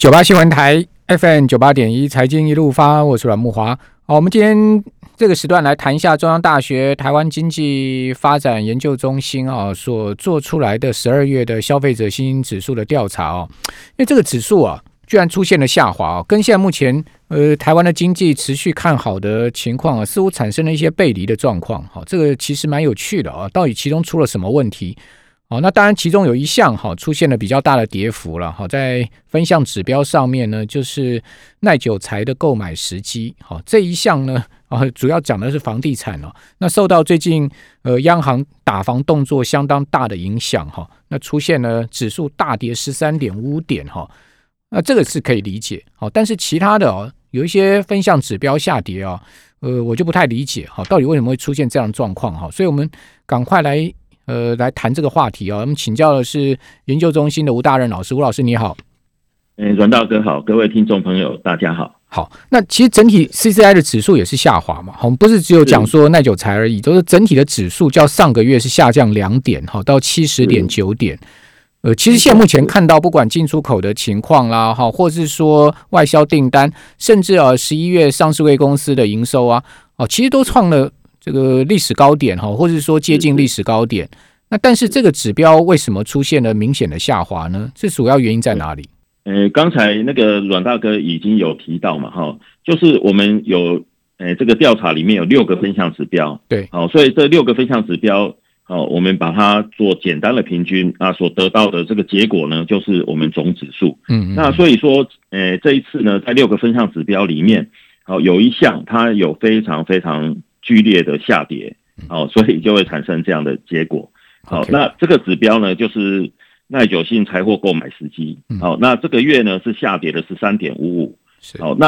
九八新闻台 FM 九八点一财经一路发，我是阮木华。好，我们今天这个时段来谈一下中央大学台湾经济发展研究中心啊所做出来的十二月的消费者信心指数的调查哦，因为这个指数啊居然出现了下滑哦，跟现在目前呃台湾的经济持续看好的情况啊，似乎产生了一些背离的状况。好，这个其实蛮有趣的啊，到底其中出了什么问题？好，那当然，其中有一项哈出现了比较大的跌幅了。好，在分项指标上面呢，就是耐久材的购买时机。好，这一项呢，啊，主要讲的是房地产哦。那受到最近呃央行打房动作相当大的影响哈，那出现了指数大跌十三点五点哈。那这个是可以理解。好，但是其他的哦，有一些分项指标下跌啊，呃，我就不太理解哈，到底为什么会出现这样的状况哈？所以我们赶快来。呃，来谈这个话题啊。我们请教的是研究中心的吴大任老师，吴老师你好。嗯，阮大哥好，各位听众朋友大家好。好，那其实整体 CCI 的指数也是下滑嘛，我们不是只有讲说耐久材而已，都是整体的指数较上个月是下降两点，哈，到七十点九点。呃，其实现目前看到，不管进出口的情况啦，哈，或是说外销订单，甚至啊十一月上市位公司的营收啊，哦，其实都创了。这个历史高点哈，或者说接近历史高点，那但是这个指标为什么出现了明显的下滑呢？是主要原因在哪里？呃，刚才那个阮大哥已经有提到嘛，哈，就是我们有呃这个调查里面有六个分项指标，对，好，所以这六个分项指标，好，我们把它做简单的平均啊，所得到的这个结果呢，就是我们总指数，嗯，那所以说，呃，这一次呢，在六个分项指标里面，好，有一项它有非常非常。剧烈的下跌，好，所以就会产生这样的结果。好，那这个指标呢，就是耐久性财货购买时机。好，那这个月呢是下跌的十三点五五。好，那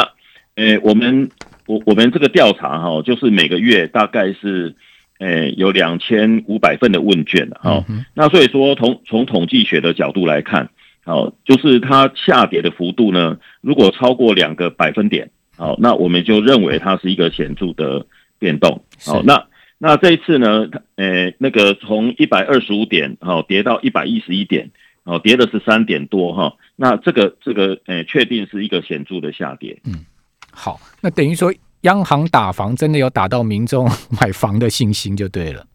呃，我们我我们这个调查哈，就是每个月大概是呃有两千五百份的问卷的。好，那所以说从从统计学的角度来看，好，就是它下跌的幅度呢，如果超过两个百分点，好，那我们就认为它是一个显著的。变动好，那那这一次呢？呃，那个从一百二十五点哦跌到一百一十一点，哦，跌了是三点多哈。那这个这个呃，确定是一个显著的下跌。嗯，好，那等于说央行打房真的有打到民众 买房的信心就对了。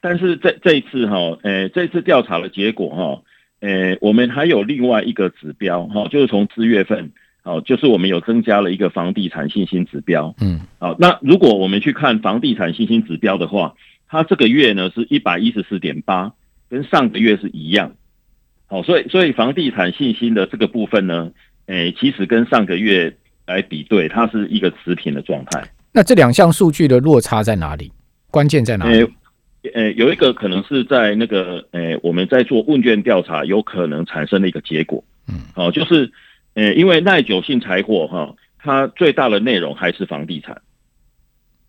但是这这一次哈，呃，这次调查的结果哈，呃，我们还有另外一个指标哈，就是从四月份。好，就是我们有增加了一个房地产信心指标。嗯，好，那如果我们去看房地产信心指标的话，它这个月呢是一百一十四点八，跟上个月是一样。好，所以所以房地产信心的这个部分呢，诶，其实跟上个月来比对，它是一个持平的状态。那这两项数据的落差在哪里？关键在哪里？诶，有一个可能是在那个诶，我们在做问卷调查，有可能产生的一个结果。嗯，好，就是。呃，因为耐久性财货哈，它最大的内容还是房地产。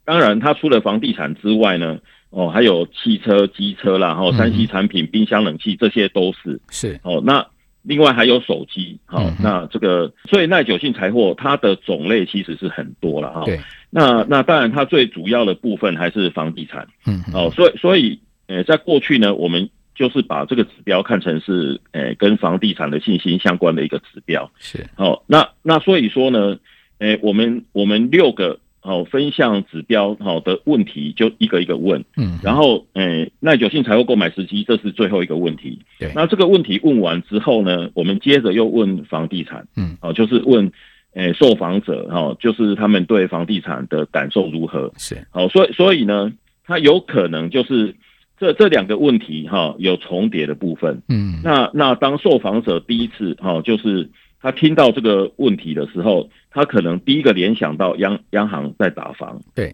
当然，它除了房地产之外呢，哦，还有汽车、机车啦，然后三 C 产品、冰箱、冷气，这些都是是哦。那另外还有手机，好，那这个所以耐久性财货它的种类其实是很多了哈。对。那那当然，它最主要的部分还是房地产。嗯。哦，所以所以呃，在过去呢，我们。就是把这个指标看成是，诶，跟房地产的信心相关的一个指标。是，好，那那所以说呢，诶，我们我们六个好分项指标好的问题就一个一个问，嗯，然后诶，耐久性财务购买时机这是最后一个问题。对，那这个问题问完之后呢，我们接着又问房地产，嗯，哦，就是问诶受访者哈，就是他们对房地产的感受如何？是，好，所以所以呢，他有可能就是。这这两个问题哈有重叠的部分，嗯，那那当受访者第一次哈就是他听到这个问题的时候，他可能第一个联想到央央行在打房，对，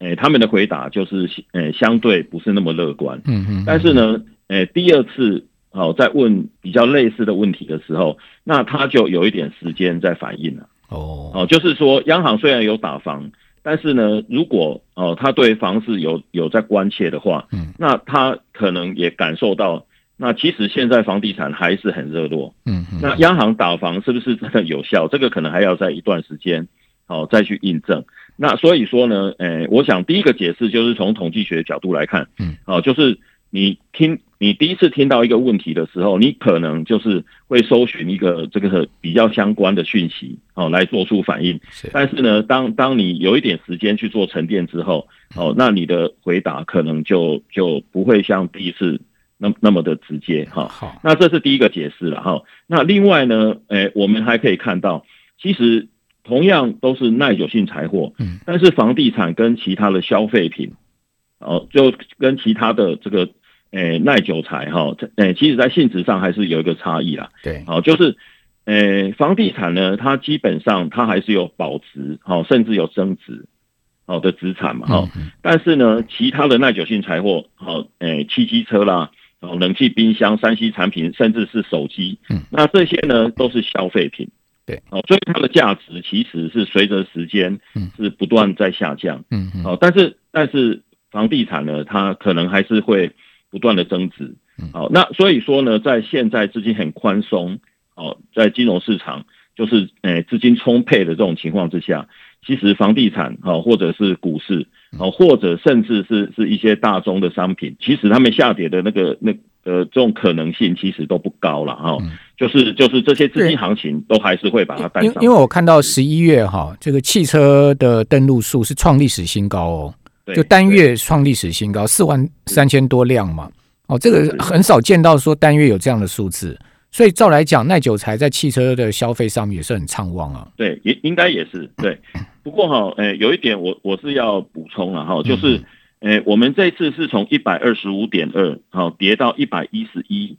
诶，他们的回答就是诶相对不是那么乐观，嗯嗯，但是呢，诶，第二次好在问比较类似的问题的时候，那他就有一点时间在反应了，哦。哦，就是说央行虽然有打房。但是呢，如果哦，他对房市有有在关切的话，嗯，那他可能也感受到，那其实现在房地产还是很热络，嗯，那央行打房是不是真的有效？这个可能还要在一段时间，好再去印证。那所以说呢，诶，我想第一个解释就是从统计学角度来看，嗯，哦，就是你听你第一次听到一个问题的时候，你可能就是会搜寻一个这个比较相关的讯息哦，来做出反应。但是呢，当当你有一点时间去做沉淀之后，哦，那你的回答可能就就不会像第一次那那么的直接哈。好，那这是第一个解释了哈。那另外呢，诶，我们还可以看到，其实同样都是耐久性财货，嗯，但是房地产跟其他的消费品。哦，就跟其他的这个诶耐久材哈，诶，其实在性质上还是有一个差异啦。对，好，就是诶房地产呢，它基本上它还是有保值，好，甚至有增值，好的资产嘛，哈。但是呢，其他的耐久性财货，好，诶，汽机车啦，哦，冷气、冰箱、三 C 产品，甚至是手机，嗯，那这些呢都是消费品。对，哦，所以它的价值其实是随着时间，嗯，是不断在下降。嗯嗯。哦，但是但是。房地产呢，它可能还是会不断的增值，好，那所以说呢，在现在资金很宽松，哦，在金融市场就是诶资金充沛的这种情况之下，其实房地产哦，或者是股市哦，或者甚至是是一些大宗的商品，其实他们下跌的那个那呃这种可能性其实都不高了哈，就是就是这些资金行情都还是会把它带上。因为我看到十一月哈，这个汽车的登录数是创历史新高哦。就单月创历史新高，四万三千多辆嘛。哦，这个很少见到说单月有这样的数字，所以照来讲，耐久材在汽车的消费上面也是很畅旺啊。对，也应该也是对。不过哈，诶，有一点我我是要补充了哈，就是诶，我们这次是从一百二十五点二好跌到一百一十一。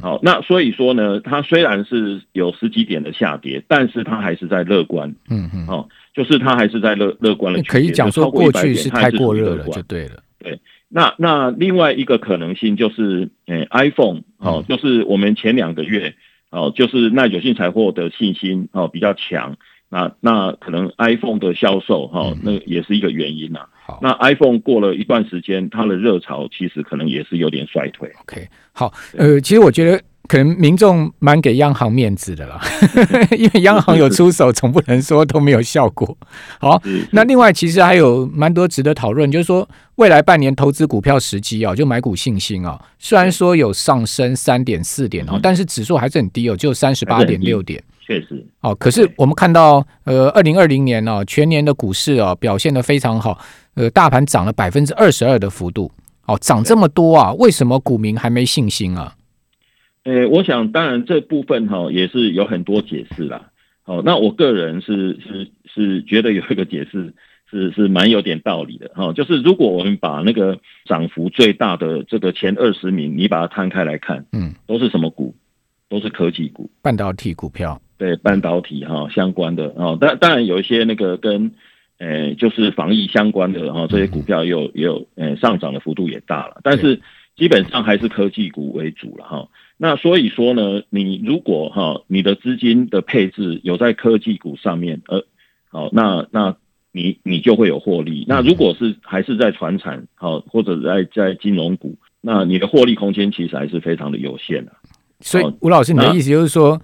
好，那所以说呢，它虽然是有十几点的下跌，但是它还是在乐观。嗯嗯，好，就是它还是在乐乐观的。可以讲说过去是太过热了，就对了。对，那那另外一个可能性就是，诶，iPhone，哦，就是我们前两个月，哦，就是耐久性财货的信心哦比较强，那那可能 iPhone 的销售哈，那也是一个原因呐。那 iPhone 过了一段时间，它的热潮其实可能也是有点衰退。OK，好，呃，其实我觉得可能民众蛮给央行面子的啦，因为央行有出手，总不能说都没有效果。好，那另外其实还有蛮多值得讨论，就是说未来半年投资股票时机啊，就买股信心啊，虽然说有上升三点四点哦，但是指数还是很低哦，就三十八点六点。确实，哦，可是我们看到，呃，二零二零年呢，全年的股市啊表现的非常好，呃，大盘涨了百分之二十二的幅度，哦，涨这么多啊，为什么股民还没信心啊？呃，我想当然这部分哈也是有很多解释啦。哦，那我个人是是是觉得有一个解释是是蛮有点道理的哈，就是如果我们把那个涨幅最大的这个前二十名，你把它摊开来看，嗯，都是什么股？都是科技股、半导体股票。对半导体哈相关的啊，当当然有一些那个跟诶就是防疫相关的哈，这些股票也有也有诶上涨的幅度也大了，但是基本上还是科技股为主了哈。那所以说呢，你如果哈你的资金的配置有在科技股上面，呃，好那那你你就会有获利。那如果是还是在船产好或者在在金融股，那你的获利空间其实还是非常的有限的。所以吴老师，你的意思就是说？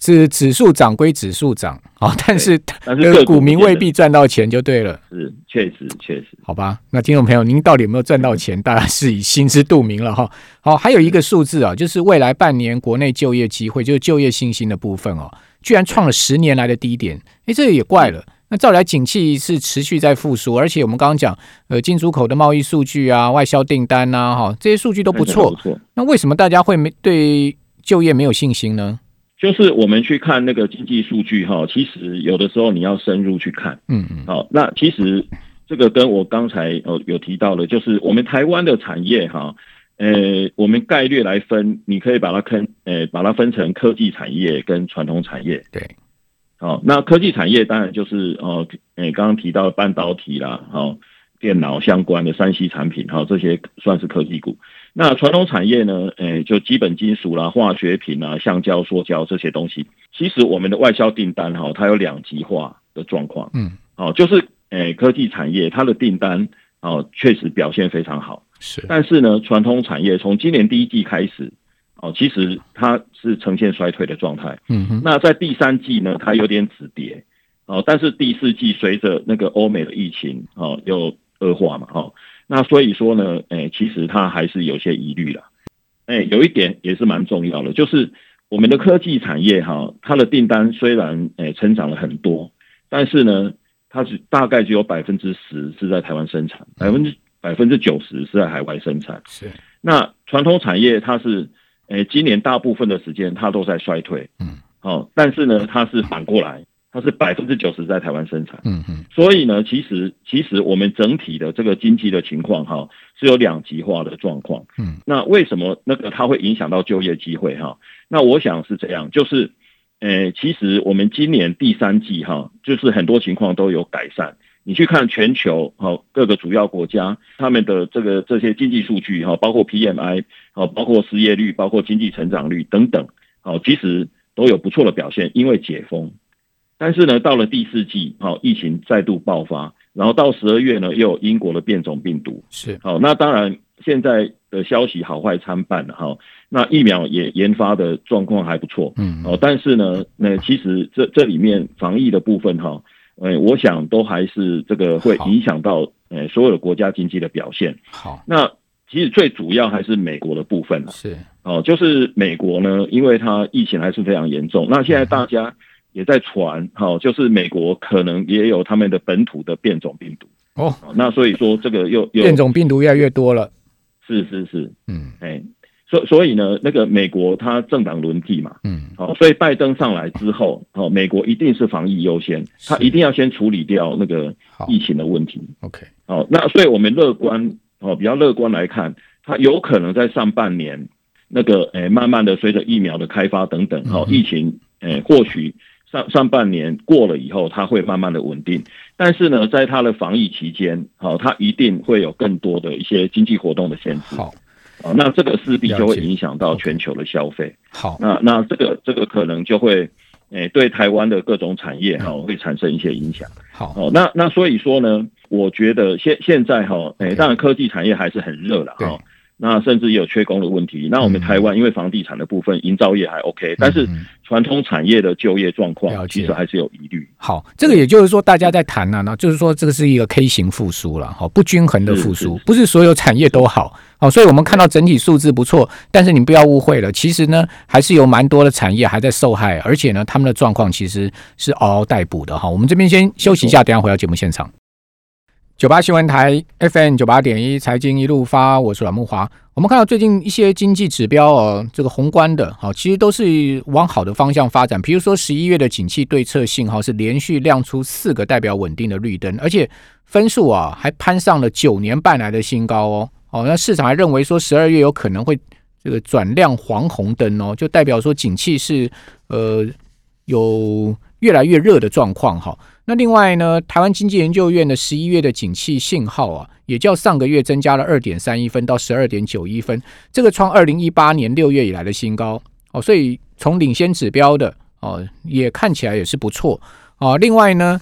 是指数涨归指数涨，啊，但是但是股民未必赚到钱就对了。是，确实确实。好吧，那听众朋友，您到底有没有赚到钱？大家是以心知肚明了哈。好，还有一个数字啊，就是未来半年国内就业机会，就是就业信心的部分哦，居然创了十年来的低点。哎，这也怪了。那照来景气是持续在复苏，而且我们刚刚讲，呃，进出口的贸易数据啊，外销订单呐，哈，这些数据都不错。那为什么大家会没对就业没有信心呢？就是我们去看那个经济数据哈，其实有的时候你要深入去看，嗯嗯，好，那其实这个跟我刚才哦有提到的，就是我们台湾的产业哈，呃，我们概略来分，你可以把它分，呃，把它分成科技产业跟传统产业，对，好，那科技产业当然就是哦，诶，刚刚提到半导体啦，好。电脑相关的三 C 产品，哈，这些算是科技股。那传统产业呢？诶，就基本金属啦、化学品啦、橡胶、塑胶这些东西。其实我们的外销订单，哈，它有两极化的状况。嗯，哦，就是诶，科技产业它的订单，哦，确实表现非常好。是，但是呢，传统产业从今年第一季开始，哦，其实它是呈现衰退的状态。嗯哼。那在第三季呢，它有点止跌。哦，但是第四季随着那个欧美的疫情，哦，又恶化嘛，哈，那所以说呢，诶，其实它还是有些疑虑了。哎，有一点也是蛮重要的，就是我们的科技产业哈，它的订单虽然哎成长了很多，但是呢，它是大概只有百分之十是在台湾生产，百分之百分之九十是在海外生产。是，那传统产业它是，哎，今年大部分的时间它都在衰退。嗯，好，但是呢，它是反过来。它是百分之九十在台湾生产，嗯嗯，所以呢，其实其实我们整体的这个经济的情况哈是有两极化的状况，嗯，那为什么那个它会影响到就业机会哈？那我想是这样，就是，呃，其实我们今年第三季哈，就是很多情况都有改善。你去看全球哈各个主要国家他们的这个这些经济数据哈，包括 PMI 啊，包括失业率，包括经济成长率等等，好，其实都有不错的表现，因为解封。但是呢，到了第四季，好，疫情再度爆发，然后到十二月呢，又有英国的变种病毒，是好，那当然现在的消息好坏参半了哈。那疫苗也研发的状况还不错，嗯，哦，但是呢，那其实这这里面防疫的部分哈，呃，我想都还是这个会影响到呃所有的国家经济的表现。好，那其实最主要还是美国的部分了，是哦，就是美国呢，因为它疫情还是非常严重，那现在大家。也在传，好，就是美国可能也有他们的本土的变种病毒。哦，那所以说这个又又变种病毒越来越多了，是是是，嗯，哎，所所以呢，那个美国它政党轮替嘛，嗯，好，所以拜登上来之后，哦，美国一定是防疫优先，他一定要先处理掉那个疫情的问题，OK，好，那所以我们乐观，哦，比较乐观来看，它有可能在上半年那个，哎，慢慢的随着疫苗的开发等等，好，疫情，哎，或许。上上半年过了以后，它会慢慢的稳定，但是呢，在它的防疫期间，好，它一定会有更多的一些经济活动的限制。好，那这个势必就会影响到全球的消费。好，那那这个这个可能就会，诶，对台湾的各种产业哈会产生一些影响。好，哦，那那所以说呢，我觉得现现在哈，诶，当然科技产业还是很热了哈。那甚至也有缺工的问题。那我们台湾因为房地产的部分，营造业还 OK，但是传统产业的就业状况其实还是有疑虑。好，这个也就是说大家在谈呢，那就是说这个是一个 K 型复苏了，好，不均衡的复苏，不是所有产业都好。好，所以我们看到整体数字不错，但是你不要误会了，其实呢还是有蛮多的产业还在受害，而且呢他们的状况其实是嗷嗷待哺的哈。我们这边先休息一下，等下回到节目现场。九八新闻台 FM 九八点一财经一路发，我是阮木华。我们看到最近一些经济指标哦，这个宏观的，好，其实都是往好的方向发展。比如说十一月的景气对策信号是连续亮出四个代表稳定的绿灯，而且分数啊还攀上了九年半来的新高哦。哦，那市场还认为说十二月有可能会这个转亮黄红灯哦，就代表说景气是呃有越来越热的状况哈。那另外呢，台湾经济研究院的十一月的景气信号啊，也较上个月增加了二点三一分到十二点九一分，这个创二零一八年六月以来的新高哦。所以从领先指标的哦，也看起来也是不错哦。另外呢，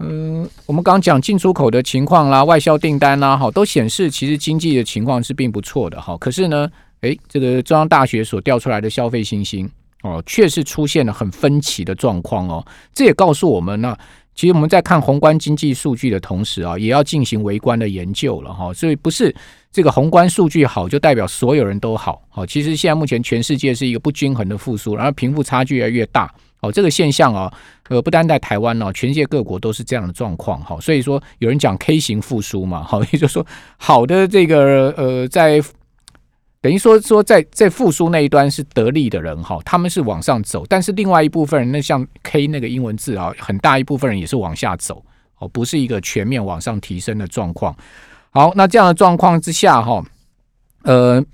嗯，我们刚讲进出口的情况啦，外销订单啦，哈，都显示其实经济的情况是并不错的哈。可是呢，诶，这个中央大学所调出来的消费信心哦，确实出现了很分歧的状况哦。这也告诉我们呢。其实我们在看宏观经济数据的同时啊，也要进行微观的研究了哈。所以不是这个宏观数据好就代表所有人都好。好，其实现在目前全世界是一个不均衡的复苏，然后贫富差距越来越大。哦，这个现象啊，呃，不单在台湾呢，全世界各国都是这样的状况。哈，所以说有人讲 K 型复苏嘛，好，也就是说好的这个呃在。等于说说在在复苏那一端是得利的人哈，他们是往上走，但是另外一部分人，那像 K 那个英文字啊，很大一部分人也是往下走哦，不是一个全面往上提升的状况。好，那这样的状况之下哈，呃，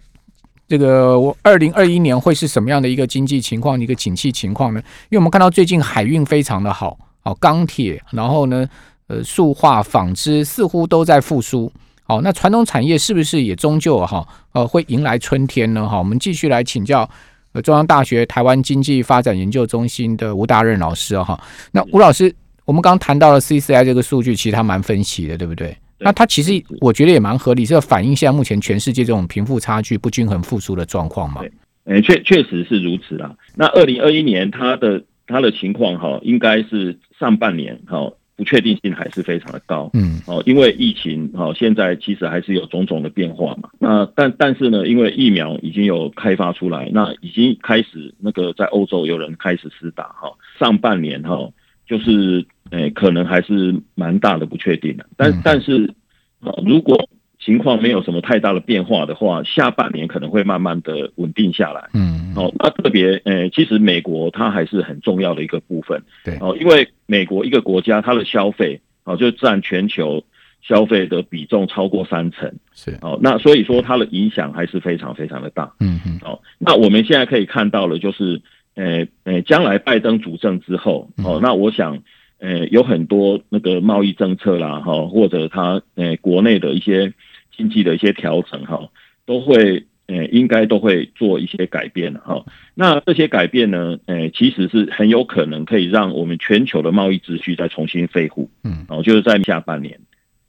这个我二零二一年会是什么样的一个经济情况，一个景气情况呢？因为我们看到最近海运非常的好，好钢铁，然后呢，呃，塑化、纺织似乎都在复苏。好，那传统产业是不是也终究哈呃会迎来春天呢？哈，我们继续来请教呃中央大学台湾经济发展研究中心的吴大任老师哈。那吴老师，我们刚刚谈到了 CCI 这个数据，其实它蛮分析的，对不对？那它其实我觉得也蛮合理，是反映现在目前全世界这种贫富差距不均衡复苏的状况嘛？对，确确实是如此啦。那二零二一年它的它的情况哈，应该是上半年哈。不确定性还是非常的高。嗯，哦，因为疫情哦，现在其实还是有种种的变化嘛。那但但是呢，因为疫苗已经有开发出来，那已经开始那个在欧洲有人开始施打哈。上半年哈，就是诶，可能还是蛮大的不确定的。但但是哦，如果情况没有什么太大的变化的话，下半年可能会慢慢的稳定下来。嗯，哦，那特别，呃，其实美国它还是很重要的一个部分。对，哦，因为美国一个国家它的消费，哦，就占全球消费的比重超过三成。是，哦，那所以说它的影响还是非常非常的大。嗯嗯。哦，那我们现在可以看到了，就是，呃呃，将来拜登主政之后，哦，那我想，呃，有很多那个贸易政策啦，哈，或者他，呃，国内的一些。经济的一些调整哈，都会呃，应该都会做一些改变哈。那这些改变呢，呃，其实是很有可能可以让我们全球的贸易秩序再重新恢复。嗯，哦，就是在下半年，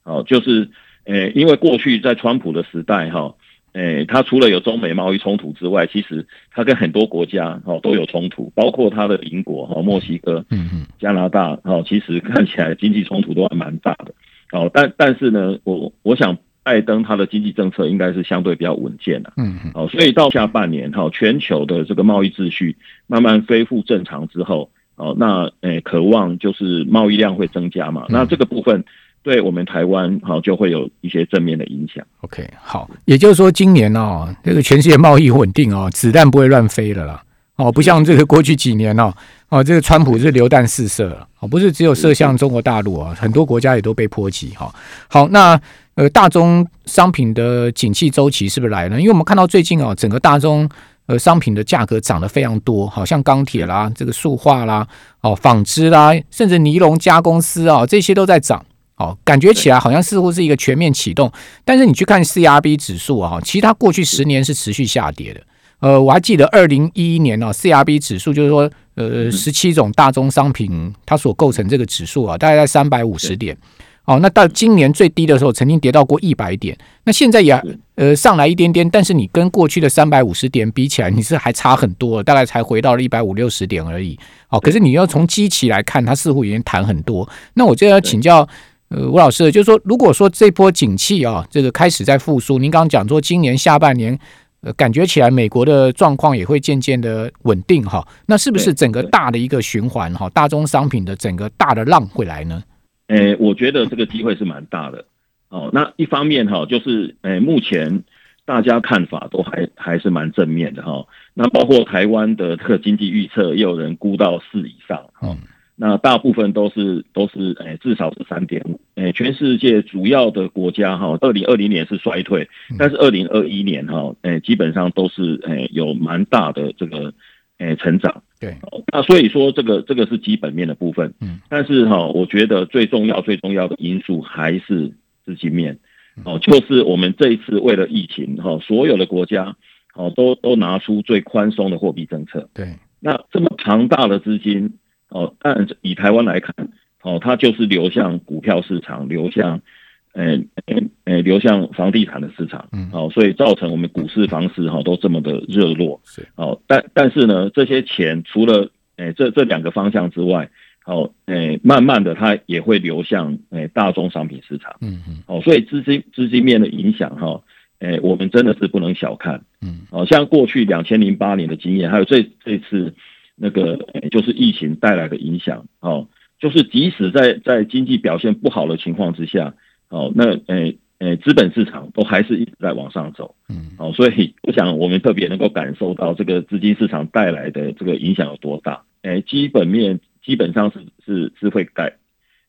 哦，就是呃，因为过去在川普的时代哈，呃，他除了有中美贸易冲突之外，其实他跟很多国家哦都有冲突，包括他的邻国哈，墨西哥、嗯嗯、加拿大哦，其实看起来经济冲突都还蛮大的。哦，但但是呢，我我想。拜登他的经济政策应该是相对比较稳健的，嗯，哦，所以到下半年哈，全球的这个贸易秩序慢慢恢复正常之后，哦，那诶，渴望就是贸易量会增加嘛，那这个部分对我们台湾好就会有一些正面的影响。OK，好，也就是说今年哦，这个全世界贸易稳定哦，子弹不会乱飞了啦，哦，不像这个过去几年哦，哦，这个川普是流弹四射了，哦，不是只有射向中国大陆啊，很多国家也都被波及哈。好，那。呃，大宗商品的景气周期是不是来了？因为我们看到最近啊，整个大宗呃商品的价格涨得非常多，好像钢铁啦、这个塑化啦、哦纺织啦，甚至尼龙加工司啊，这些都在涨。哦，感觉起来好像似乎是一个全面启动。但是你去看 CRB 指数啊，其实它过去十年是持续下跌的。呃，我还记得二零一一年呢，CRB 指数就是说，呃，十七种大宗商品它所构成这个指数啊，大概在三百五十点。哦，那到今年最低的时候，曾经跌到过一百点。那现在也呃上来一点点，但是你跟过去的三百五十点比起来，你是还差很多，大概才回到了一百五六十点而已。哦，可是你要从基期来看，它似乎已经弹很多。那我就要请教呃吴老师，就是说，如果说这波景气啊，这个开始在复苏，您刚刚讲说今年下半年，呃，感觉起来美国的状况也会渐渐的稳定哈。那是不是整个大的一个循环哈，大宗商品的整个大的浪会来呢？诶，我觉得这个机会是蛮大的。哦，那一方面哈，就是诶，目前大家看法都还还是蛮正面的哈。那包括台湾的这个经济预测，也有人估到四以上。嗯，那大部分都是都是诶，至少是三点五。诶，全世界主要的国家哈，二零二零年是衰退，但是二零二一年哈，诶，基本上都是诶有蛮大的这个诶成长。对，那所以说这个这个是基本面的部分，嗯，但是哈，我觉得最重要最重要的因素还是资金面，哦，就是我们这一次为了疫情哈，所有的国家哦都都拿出最宽松的货币政策，对，那这么庞大的资金哦，但以台湾来看，哦，它就是流向股票市场，流向。诶诶诶，流向房地产的市场，嗯，好，所以造成我们股市、房市哈都这么的热络，是，好，但但是呢，这些钱除了诶这这两个方向之外，好，诶，慢慢的它也会流向诶大宗商品市场，嗯嗯，好，所以资金资金面的影响哈，诶，我们真的是不能小看，嗯，好像过去两千零八年的经验，还有这这次那个就是疫情带来的影响，哦，就是即使在在经济表现不好的情况之下。哦，那诶诶，资本市场都还是一直在往上走，嗯，哦，所以我想我们特别能够感受到这个资金市场带来的这个影响有多大。诶，基本面基本上是是是会改，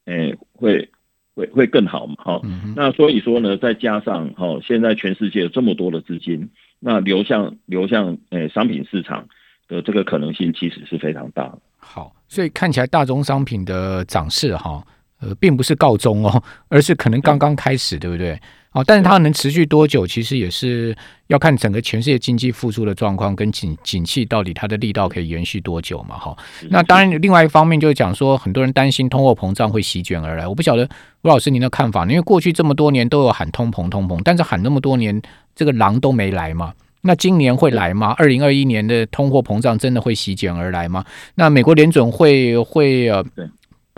诶，会会会更好嘛，好，那所以说呢，再加上哈，现在全世界有这么多的资金，那流向流向诶商品市场的这个可能性其实是非常大的。好，所以看起来大宗商品的涨势哈。呃，并不是告终哦，而是可能刚刚开始，对不对？哦，但是它能持续多久，其实也是要看整个全世界经济复苏的状况跟景景气到底它的力道可以延续多久嘛？哈，那当然，另外一方面就是讲说，很多人担心通货膨胀会席卷而来。我不晓得吴老师您的看法，因为过去这么多年都有喊通膨通膨，但是喊那么多年，这个狼都没来嘛。那今年会来吗？二零二一年的通货膨胀真的会席卷而来吗？那美国联准会会呃？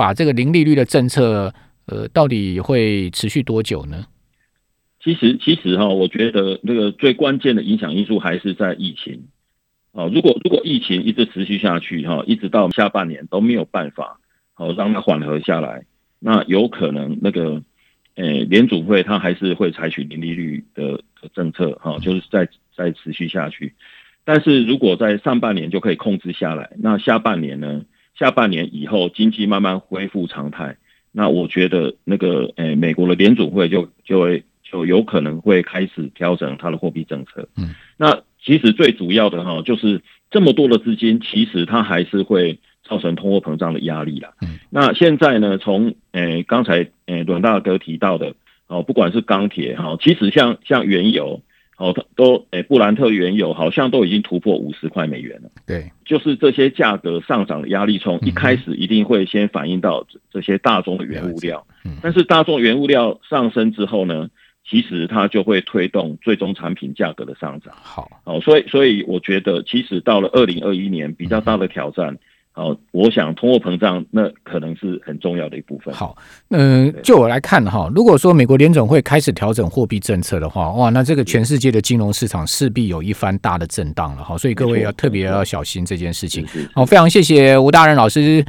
把这个零利率的政策，呃，到底会持续多久呢？其实，其实哈，我觉得那个最关键的影响因素还是在疫情。哦，如果如果疫情一直持续下去哈，一直到下半年都没有办法好让它缓和下来，那有可能那个，诶，联储会它还是会采取零利率的政策哈，就是再再持续下去。但是如果在上半年就可以控制下来，那下半年呢？下半年以后经济慢慢恢复常态，那我觉得那个诶，美国的联储会就就会就有可能会开始调整它的货币政策。嗯，那。其实最主要的哈，就是这么多的资金，其实它还是会造成通货膨胀的压力啦。嗯，那现在呢，从诶刚才诶阮大哥提到的哦，不管是钢铁哈，其实像像原油哦，都诶布兰特原油好像都已经突破五十块美元了。对，就是这些价格上涨的压力，从一开始一定会先反映到这些大宗的原物料。嗯，但是大宗原物料上升之后呢？其实它就会推动最终产品价格的上涨。好，哦，所以所以我觉得，其实到了二零二一年，比较大的挑战。好，我想通货膨胀那可能是很重要的一部分。好，嗯，就我来看哈，如果说美国联总会开始调整货币政策的话，哇，那这个全世界的金融市场势必有一番大的震荡了哈。所以各位要特别要小心这件事情。好，非常谢谢吴大人老师